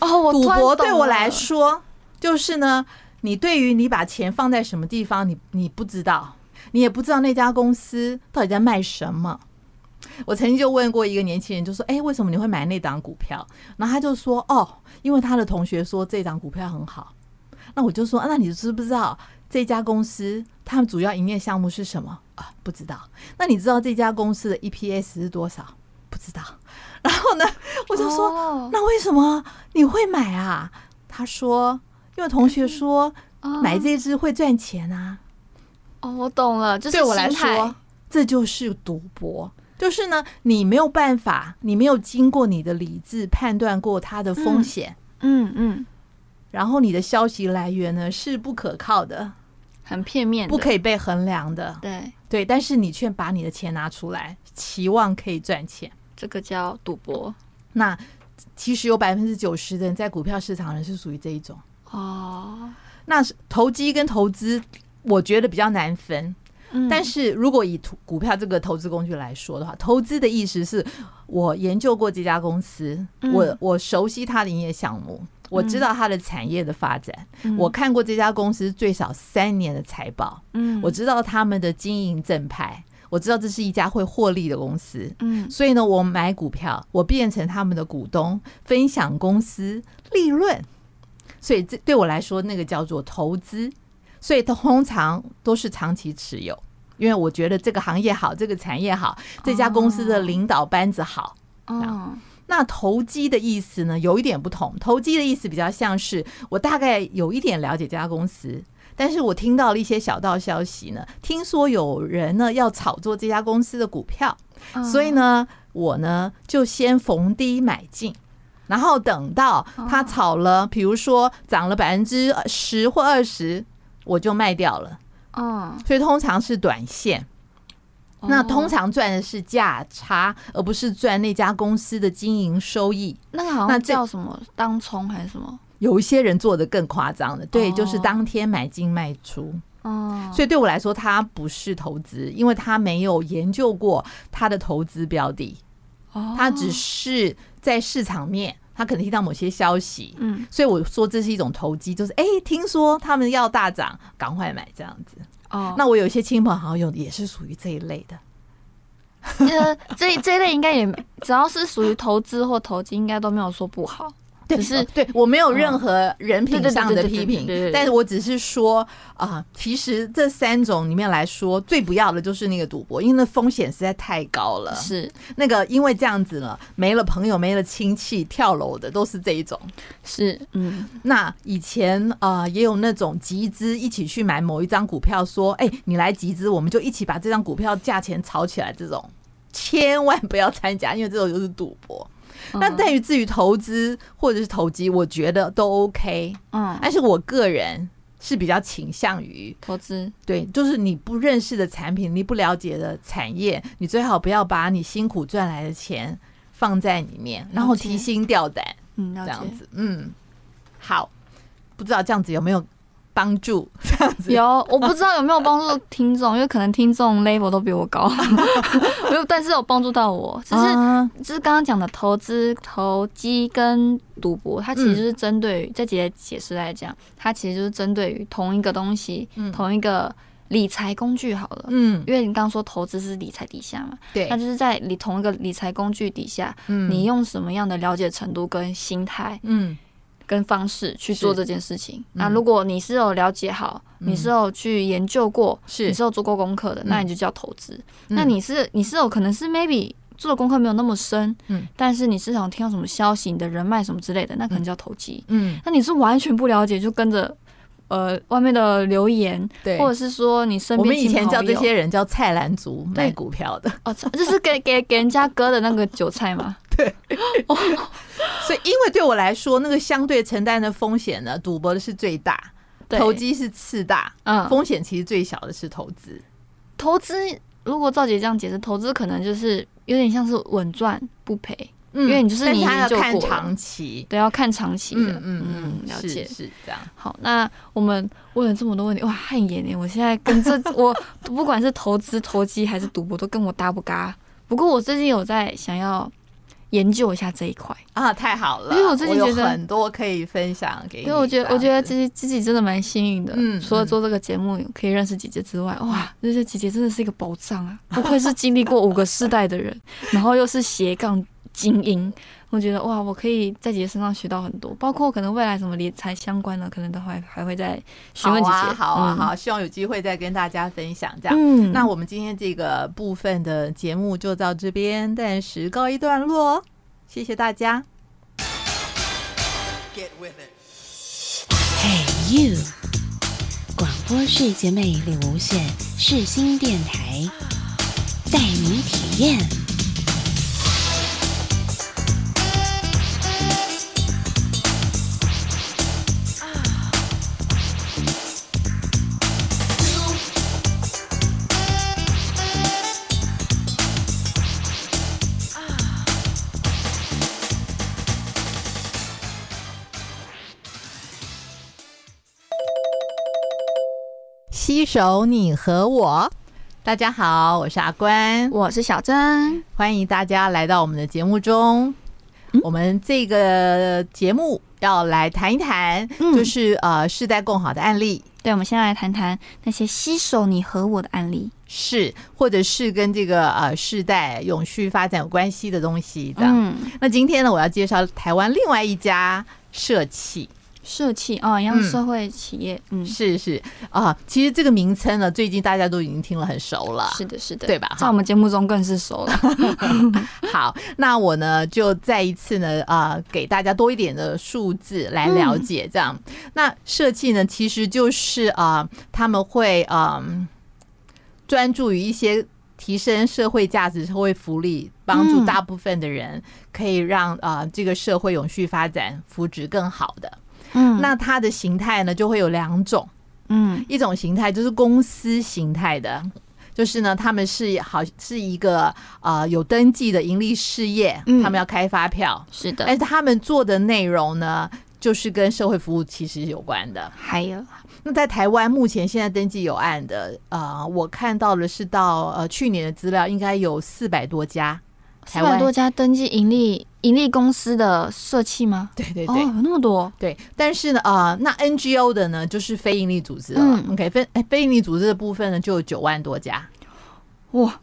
哦，我赌博对我来说，就是呢，你对于你把钱放在什么地方，你你不知道，你也不知道那家公司到底在卖什么。我曾经就问过一个年轻人，就说：“哎，为什么你会买那档股票？”然后他就说：“哦，因为他的同学说这档股票很好。”那我就说：“那你知不知道这家公司他们主要营业项目是什么？”啊，不知道。那你知道这家公司的 EPS 是多少？不知道。然后呢，我就说：“那为什么你会买啊？”他说：“因为同学说买这只会赚钱啊。”哦，我懂了，就是对我来说，这就是赌博。就是呢，你没有办法，你没有经过你的理智判断过它的风险，嗯嗯，然后你的消息来源呢是不可靠的，很片面，不可以被衡量的，对对，但是你却把你的钱拿出来，期望可以赚钱，这个叫赌博。那其实有百分之九十的人在股票市场人是属于这一种哦。那投机跟投资，我觉得比较难分。但是如果以股票这个投资工具来说的话，投资的意思是我研究过这家公司，我我熟悉它的营业项目，我知道它的产业的发展，我看过这家公司最少三年的财报，我知道他们的经营正派，我知道这是一家会获利的公司，所以呢，我买股票，我变成他们的股东，分享公司利润，所以这对我来说，那个叫做投资。所以通常都是长期持有，因为我觉得这个行业好，这个产业好，这家公司的领导班子好。哦，那投机的意思呢，有一点不同。投机的意思比较像是我大概有一点了解这家公司，但是我听到了一些小道消息呢，听说有人呢要炒作这家公司的股票，所以呢，我呢就先逢低买进，然后等到它炒了，比如说涨了百分之十或二十。我就卖掉了，嗯，所以通常是短线，那通常赚的是价差，而不是赚那家公司的经营收益。那个好像叫什么？当冲还是什么？有一些人做的更夸张的，对，就是当天买进卖出。哦，所以对我来说，它不是投资，因为他没有研究过他的投资标的，哦，他只是在市场面。他可能听到某些消息，嗯，所以我说这是一种投机，就是哎，听说他们要大涨，赶快买这样子。哦，那我有一些亲朋好友也是属于这一类的。呃，这这一类应该也只要是属于投资或投机，应该都没有说不好。只是对我没有任何人品上的批评，但是我只是说啊、呃，其实这三种里面来说，最不要的就是那个赌博，因为那风险实在太高了。是那个因为这样子呢，没了朋友，没了亲戚，跳楼的都是这一种。是嗯，那以前啊、呃，也有那种集资一起去买某一张股票，说哎、欸，你来集资，我们就一起把这张股票价钱炒起来，这种千万不要参加，因为这种就是赌博。那在于至于投资或者是投机，我觉得都 OK。嗯，但是我个人是比较倾向于投资。对，就是你不认识的产品，你不了解的产业，你最好不要把你辛苦赚来的钱放在里面，然后提心吊胆。嗯，这样子。嗯，好，不知道这样子有没有帮助这样子。有，我不知道有没有帮助听众，因为可能听众 level 都比我高，没有，但是有帮助到我。只是，就是刚刚讲的投资、投机跟赌博，它其实就是针对于，再直接解释来讲，它其实就是针对于同一个东西，同一个理财工具好了。嗯，因为你刚刚说投资是理财底下嘛，对，那就是在你同一个理财工具底下，嗯你用什么样的了解程度跟心态，嗯。跟方式去做这件事情。那如果你是有了解好，你是有去研究过，是。你是有做过功课的，那你就叫投资。那你是你是有可能是 maybe 做的功课没有那么深，嗯，但是你是想听到什么消息，你的人脉什么之类的，那可能叫投机。嗯，那你是完全不了解，就跟着呃外面的留言，对，或者是说你身边我们以前叫这些人叫菜篮族卖股票的，哦，就是给给给人家割的那个韭菜吗？对。所以，因为对我来说，那个相对承担的风险呢，赌博的是最大，投机是次大，嗯，风险其实最小的是投资。投资如果赵姐这样解释，投资可能就是有点像是稳赚不赔。因为你就是你要看长期，对，要看长期的，嗯嗯嗯，了解是，是这样。好，那我们问了这么多问题，哇，汗颜呢！我现在跟这 我不管是投资、投机还是赌博，都跟我搭不嘎。不过我最近有在想要研究一下这一块啊，太好了，因为我最近觉得很多可以分享给你。因为我觉得，我觉得自己自己真的蛮幸运的，嗯，除了做这个节目可以认识姐姐之外，哇，这些姐姐真的是一个宝藏啊！不愧是经历过五个世代的人，然后又是斜杠。精英，我觉得哇，我可以在姐姐身上学到很多，包括可能未来什么理财相关的，可能都还还会再询问姐姐。好啊，好啊，好，希望有机会再跟大家分享这样。嗯，那我们今天这个部分的节目就到这边，暂时告一段落，谢谢大家。Get with it. Hey you，广播是姐妹领无限世新电台，带你体验。携手你和我，大家好，我是阿关，我是小珍，欢迎大家来到我们的节目中。嗯、我们这个节目要来谈一谈，就是、嗯、呃世代共好的案例。对，我们先来谈谈那些携手你和我的案例，是或者是跟这个呃世代永续发展有关系的东西的。嗯，那今天呢，我要介绍台湾另外一家社企。社企哦，一样社会企业，嗯，嗯是是啊，其实这个名称呢，最近大家都已经听了很熟了，是的，是的，对吧？在我们节目中更是熟了。好，那我呢就再一次呢啊、呃，给大家多一点的数字来了解这样。嗯、那社企呢，其实就是啊、呃，他们会啊、呃、专注于一些提升社会价值、社会福利，帮助大部分的人，可以让啊、呃、这个社会永续发展、福祉更好的。嗯，那它的形态呢，就会有两种，嗯，一种形态就是公司形态的，就是呢，他们是好是一个呃有登记的盈利事业，他们要开发票，是的，但是他们做的内容呢，就是跟社会服务其实有关的。还有，那在台湾目前现在登记有案的，呃，我看到的是到呃去年的资料，应该有四百多家。四百多家登记盈利盈利公司的社企吗？对对对，哦，有那么多。对，但是呢，啊、呃，那 NGO 的呢，就是非盈利组织了。嗯，OK，非非盈利组织的部分呢，就有九万多家。哇，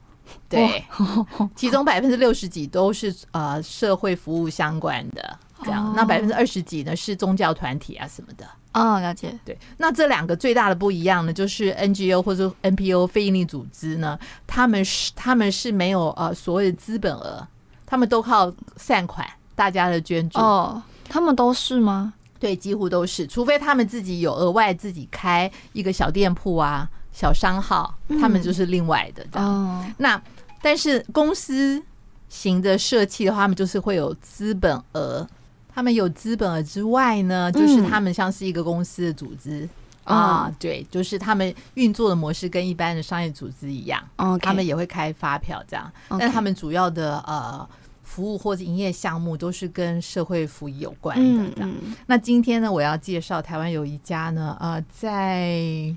对，其中百分之六十几都是呃社会服务相关的，这样。哦、那百分之二十几呢是宗教团体啊什么的。哦，了解。对，那这两个最大的不一样呢，就是 NGO 或者 NPO 非营利组织呢，他们是他们是没有呃所谓的资本额，他们都靠善款，大家的捐助。哦，他们都是吗？对，几乎都是，除非他们自己有额外自己开一个小店铺啊、小商号，他们就是另外的这样。哦，那但是公司型的社企的话，他们就是会有资本额。他们有资本之外呢，就是他们像是一个公司的组织、嗯、啊，对，就是他们运作的模式跟一般的商业组织一样，嗯、他们也会开发票这样，嗯、但他们主要的呃服务或者营业项目都是跟社会福利有关的这样。嗯、那今天呢，我要介绍台湾有一家呢，呃，在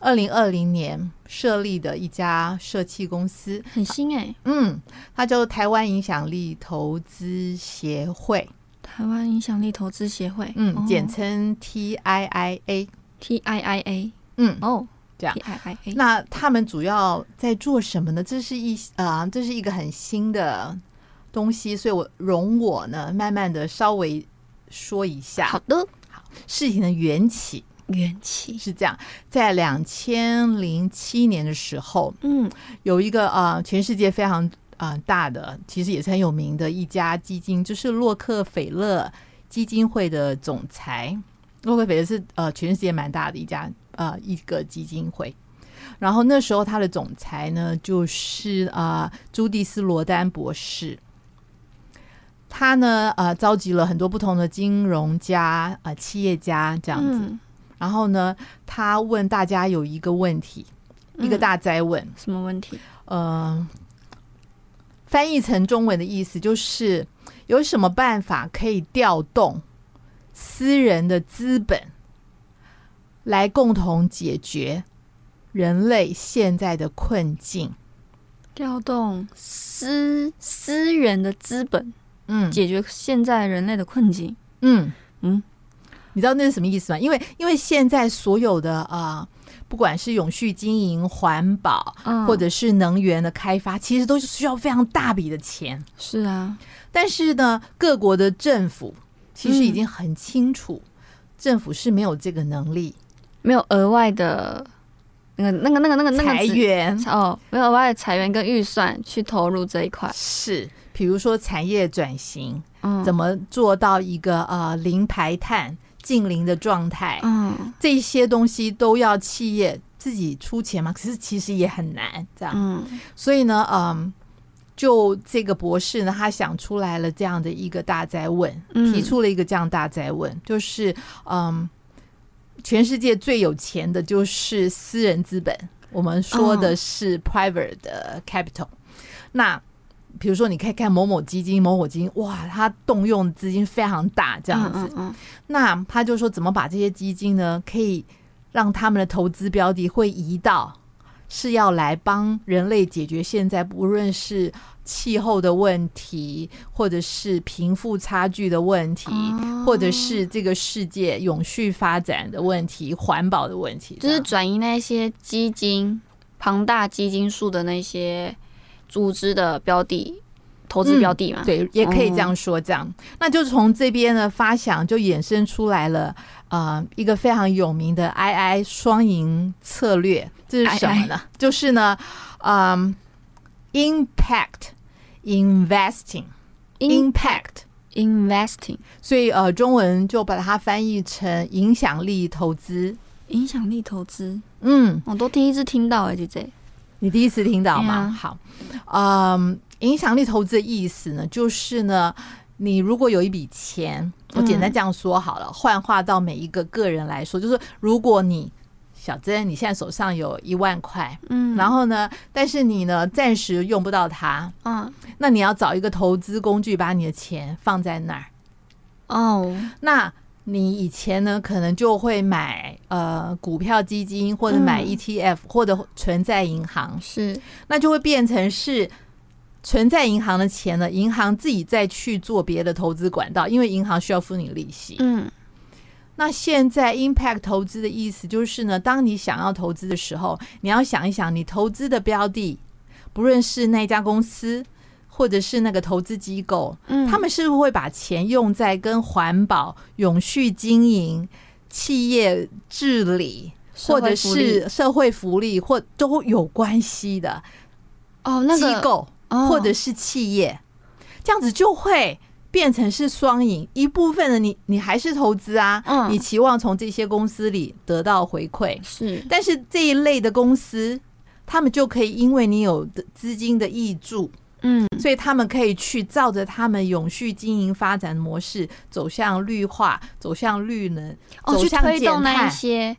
二零二零年设立的一家社企公司，很新哎、欸，嗯，它叫台湾影响力投资协会。台湾影响力投资协会，嗯，简称 TIIA，TIIA，嗯，哦，这样，TIIA。那他们主要在做什么呢？这是一啊、呃，这是一个很新的东西，所以我容我呢，慢慢的稍微说一下。好的，好，事情的缘起，缘起是这样，在两千零七年的时候，嗯，有一个啊、呃，全世界非常。啊、呃，大的其实也是很有名的一家基金，就是洛克菲勒基金会的总裁。洛克菲勒是呃全世界蛮大的一家呃一个基金会。然后那时候他的总裁呢，就是啊、呃、朱蒂斯罗丹博士。他呢呃召集了很多不同的金融家啊、呃、企业家这样子。嗯、然后呢，他问大家有一个问题。一个大灾问。什么问题？呃，翻译成中文的意思就是有什么办法可以调动私人的资本来共同解决人类现在的困境？调动私私人的资本，嗯，解决现在人类的困境。嗯嗯，你知道那是什么意思吗？因为因为现在所有的啊、呃，不管是永续经营、环保，或者是能源的开发，其实都是需要非常大笔的钱。是啊，但是呢，各国的政府其实已经很清楚，政府是没有这个能力，没有额外的。那个、那个、那个、那个、那个裁员哦，没有额外的裁员跟预算去投入这一块。是，比如说产业转型，嗯，怎么做到一个呃零排碳、净零的状态？嗯，这些东西都要企业自己出钱嘛？可是其实也很难，这样。嗯，所以呢，嗯，就这个博士呢，他想出来了这样的一个大灾问，提出了一个这样大灾问，就是嗯。全世界最有钱的就是私人资本，我们说的是 private 的 capital。Oh. 那比如说，你可以看某某基金，某某基金，哇，它动用资金非常大，这样子。嗯嗯嗯。那他就说，怎么把这些基金呢，可以让他们的投资标的会移到是要来帮人类解决现在不论是。气候的问题，或者是贫富差距的问题，或者是这个世界永续发展的问题、环保的问题，就是转移那些基金庞大基金数的那些组织的标的、投资标的嘛？对，也可以这样说。这样，那就从这边的发想就衍生出来了，呃，一个非常有名的 II 双赢策略，这是什么呢？就是呢，嗯，impact。Investing, impact, investing，所以呃，中文就把它翻译成影响力投资。影响力投资，嗯，我都第一次听到哎，姐姐，你第一次听到吗？好，嗯，影响力投资的意思呢，就是呢，你如果有一笔钱，我简单这样说好了，幻化到每一个个人来说，就是如果你。小珍，你现在手上有一万块，嗯，然后呢，但是你呢，暂时用不到它，嗯，那你要找一个投资工具，把你的钱放在那儿，哦，那你以前呢，可能就会买呃股票基金，或者买 ETF，或者存在银行，是，那就会变成是存在银行的钱呢，银行自己再去做别的投资管道，因为银行需要付你利息，嗯。那现在 impact 投资的意思就是呢，当你想要投资的时候，你要想一想，你投资的标的，不论是那家公司，或者是那个投资机构，嗯，他们是不是会把钱用在跟环保、永续经营、企业治理，或者是社会福利或都有关系的？哦，那个机构或者是企业，这样子就会。变成是双赢，一部分的你你还是投资啊，嗯，你期望从这些公司里得到回馈。是，但是这一类的公司，他们就可以因为你有的资金的挹注，嗯，所以他们可以去照着他们永续经营发展模式走向绿化，走向绿能，哦，走向推动那一些，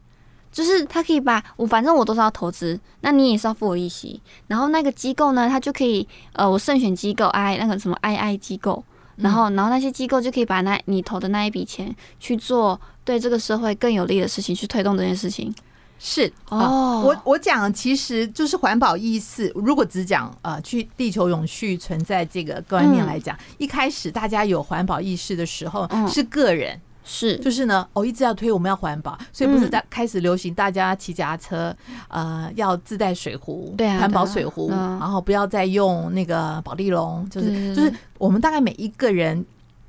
就是他可以把我反正我都是要投资，那你也是要付我利息，然后那个机构呢，他就可以呃，我慎选机构，I 那个什么 II 机构。然后，然后那些机构就可以把那你投的那一笔钱去做对这个社会更有利的事情，去推动这件事情。是哦，我我讲其实就是环保意识。如果只讲呃，去地球永续存在这个观念来讲，一开始大家有环保意识的时候是个人。是，就是呢，我、哦、一直要推我们要环保，所以不是在开始流行大家骑脚踏车，呃，要自带水壶，对啊，环保水壶，然后不要再用那个保丽龙，就是就是我们大概每一个人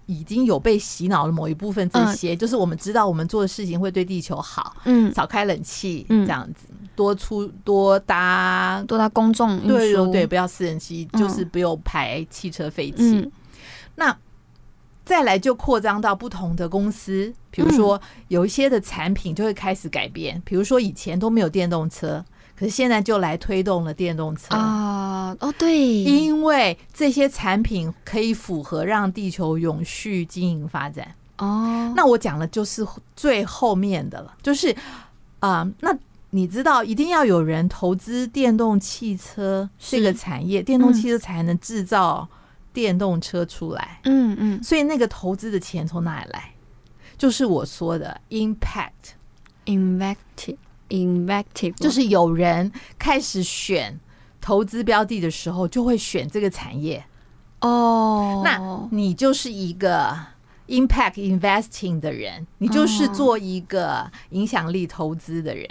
已经有被洗脑了某一部分这些，就是我们知道我们做的事情会对地球好，嗯，少开冷气，这样子，多出多搭多搭公众运输，对对对，不要私人机，就是不用排汽车废气，那。再来就扩张到不同的公司，比如说有一些的产品就会开始改变，比如说以前都没有电动车，可是现在就来推动了电动车啊！哦，对，因为这些产品可以符合让地球永续经营发展哦。那我讲的就是最后面的了，就是啊，那你知道，一定要有人投资电动汽车这个产业，电动汽车才能制造电动车出来。嗯嗯，所以那个投资的钱从哪里来？就是我说的 impact，invective，invective，就是有人开始选投资标的的时候，就会选这个产业。哦，那你就是一个 impact investing 的人，你就是做一个影响力投资的人。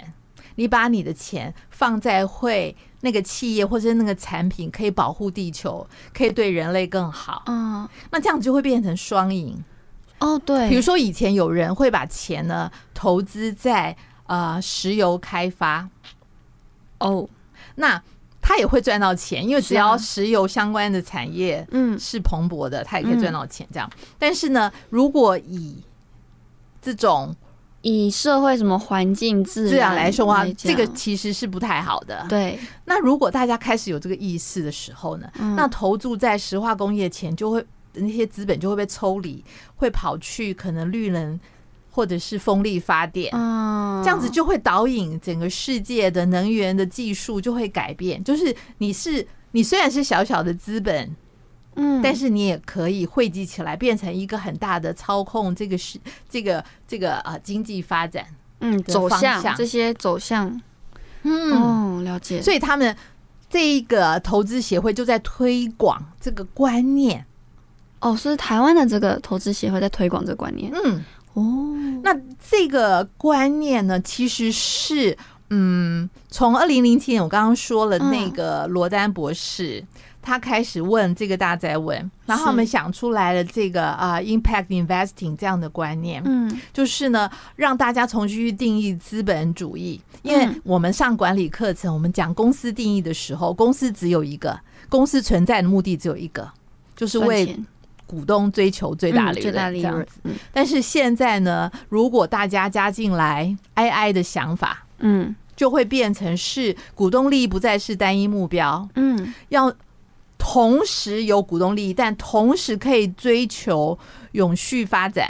你把你的钱放在会那个企业或者那个产品可以保护地球，可以对人类更好，嗯，那这样子就会变成双赢。哦，对，比如说以前有人会把钱呢投资在呃石油开发，哦，那他也会赚到钱，因为只要石油相关的产业嗯。是蓬勃的，他也可以赚到钱。这样，但是呢，如果以这种以社会什么环境自然来说的话，这个其实是不太好的。对，那如果大家开始有这个意识的时候呢，那投注在石化工业前就会那些资本就会被抽离，会跑去可能绿能或者是风力发电。嗯，这样子就会导引整个世界的能源的技术就会改变。就是你是你虽然是小小的资本。嗯，但是你也可以汇集起来，变成一个很大的操控这个是这个这个呃经济发展嗯走向。这些走向。嗯。哦了解，所以他们这一个投资协会就在推广这个观念。哦，所以台湾的这个投资协会在推广这个观念。嗯哦，那这个观念呢，其实是嗯从二零零七年我刚刚说了那个罗丹博士。他开始问这个大在问，然后我们想出来了这个啊 impact investing 这样的观念，嗯，就是呢让大家重新去定义资本主义，因为我们上管理课程，我们讲公司定义的时候，公司只有一个，公司存在的目的只有一个，就是为股东追求最大利润这样子。但是现在呢，如果大家加进来 II 的想法，嗯，就会变成是股东利益不再是单一目标，嗯，要。同时有股东利益，但同时可以追求永续发展，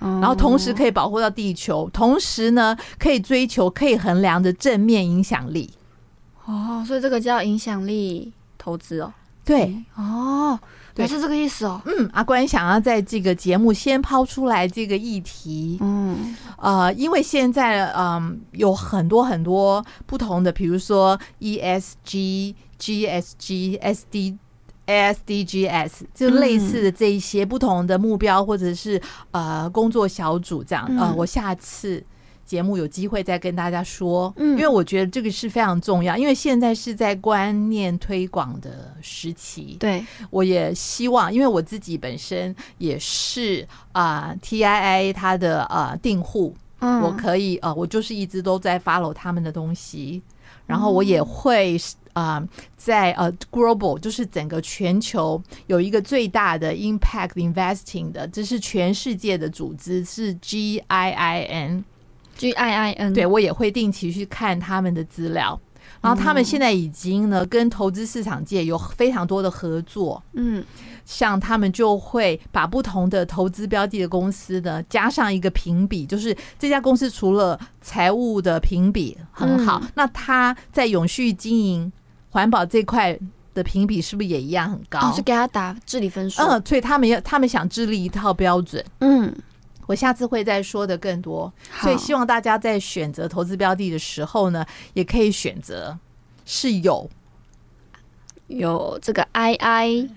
然后同时可以保护到地球，同时呢可以追求可以衡量的正面影响力。哦，所以这个叫影响力投资哦。对，哦，对，是这个意思哦。嗯，阿关想要在这个节目先抛出来这个议题。嗯，呃，因为现在嗯有很多很多不同的，比如说 ESG。G S G S D ASDGs 就类似的这一些不同的目标，或者是呃工作小组这样。呃，我下次节目有机会再跟大家说。嗯，因为我觉得这个是非常重要，因为现在是在观念推广的时期。对，我也希望，因为我自己本身也是啊 T I I 它的呃订户，嗯我可以呃，我就是一直都在 follow 他们的东西，然后我也会。啊、呃，在呃，global 就是整个全球有一个最大的 impact investing 的，这是全世界的组织，是 G I I N，对，我也会定期去看他们的资料。然后他们现在已经呢，跟投资市场界有非常多的合作。嗯，像他们就会把不同的投资标的的公司呢，加上一个评比，就是这家公司除了财务的评比很好，那他在永续经营。环保这块的评比是不是也一样很高？就给他打治理分数。嗯，所以他们要，他们想制立一套标准。嗯，我下次会再说的更多。所以希望大家在选择投资标的的时候呢，也可以选择是有有这个 II，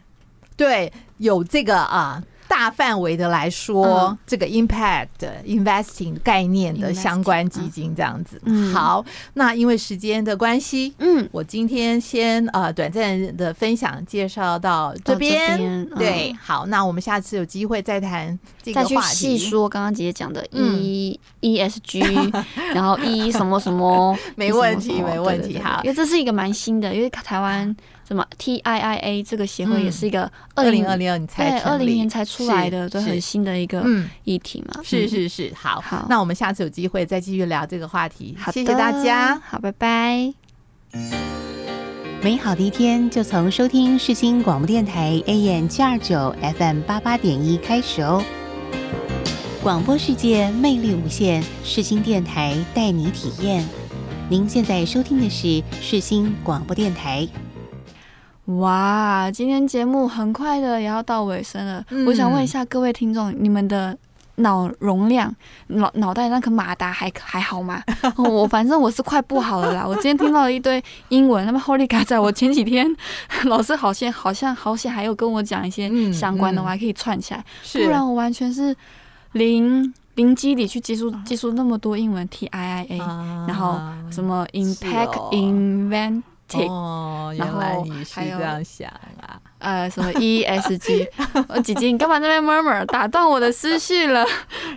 对，有这个啊。大范围的来说，嗯、这个 impact investing 概念的相关基金这样子。嗯、好，那因为时间的关系，嗯，我今天先呃短暂的分享介绍到这边。对，好，那我们下次有机会再谈这个话题，再去细说刚刚姐姐讲的 E、嗯、ESG，然后 E 什么什么，没问题，没问题。好，因为这是一个蛮新的，因为台湾。什么 TIIA 这个协会也是一个二零二零年才二零年才出来的，都很新的一个议题嘛。是是是，好，好，那我们下次有机会再继续聊这个话题。谢谢大家，好，拜拜。美好的一天就从收听世新广播电台 AM 七二九 FM 八八点一开始哦。广播世界魅力无限，世新电台带你体验。您现在收听的是世新广播电台。哇，今天节目很快的也要到尾声了。嗯、我想问一下各位听众，你们的脑容量、脑脑袋那颗马达还还好吗？我反正我是快不好了啦。我今天听到了一堆英文，那么 Holy God，在我前几天 老师好像好像好像还有跟我讲一些相关的，我还可以串起来。不然我完全是零零基底去接触接触那么多英文 T I I A，然后什么 impact invent。哦，原来你是这样想啊？呃，什么 E S G？我姐姐，你干嘛在那边 murmur，打断我的思绪了？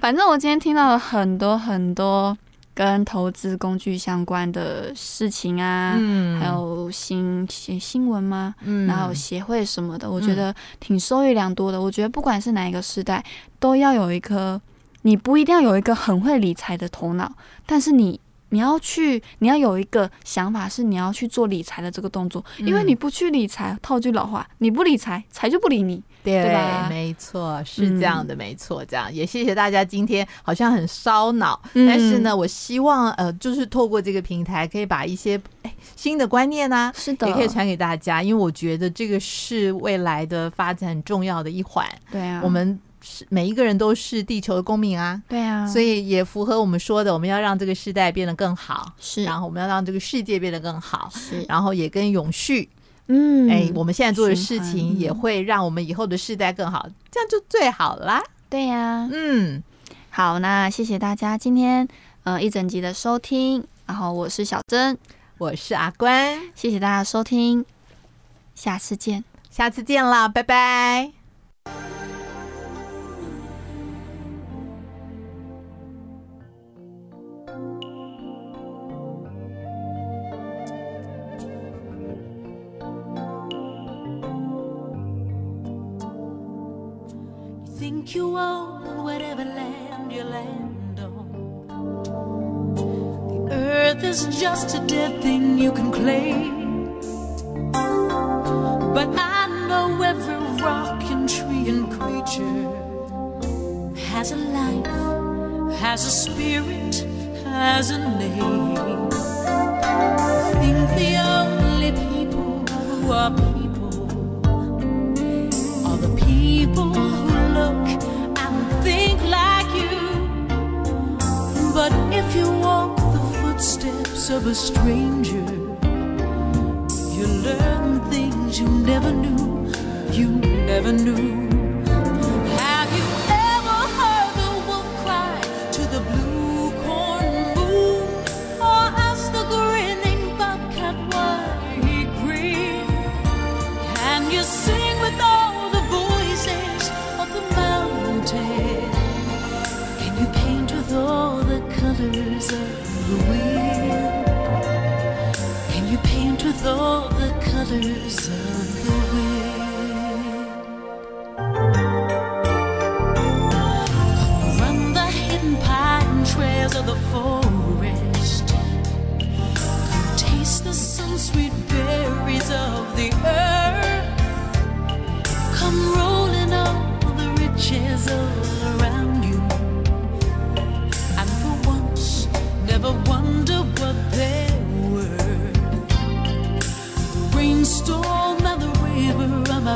反正我今天听到了很多很多跟投资工具相关的事情啊，嗯，还有新新新闻吗？嗯，然后协会什么的，我觉得挺受益良多的。我觉得不管是哪一个时代，都要有一颗，你不一定要有一个很会理财的头脑，但是你。你要去，你要有一个想法，是你要去做理财的这个动作，因为你不去理财，套句老话，你不理财，财就不理你，对，对吧？没错，是这样的，嗯、没错，这样也谢谢大家今天好像很烧脑，嗯、但是呢，我希望呃，就是透过这个平台，可以把一些哎新的观念呢、啊，是的，也可以传给大家，因为我觉得这个是未来的发展很重要的一环，对啊，我们。是每一个人都是地球的公民啊，对啊，所以也符合我们说的，我们要让这个时代变得更好，是，然后我们要让这个世界变得更好，是，然后也跟永续，嗯，哎，我们现在做的事情也会让我们以后的世代更好，这样就最好啦。对呀，嗯，好，那谢谢大家今天呃一整集的收听，然后我是小珍，我是阿关，谢谢大家收听，下次见，下次见啦，拜拜。think you own whatever land you land on. The earth is just a dead thing you can claim. But I know every rock and tree and creature has a life, has a spirit, has a name. I think the only people who are people are the people who look and think like you. But if you walk the footsteps of a stranger, you learn things you never knew, you never knew. loser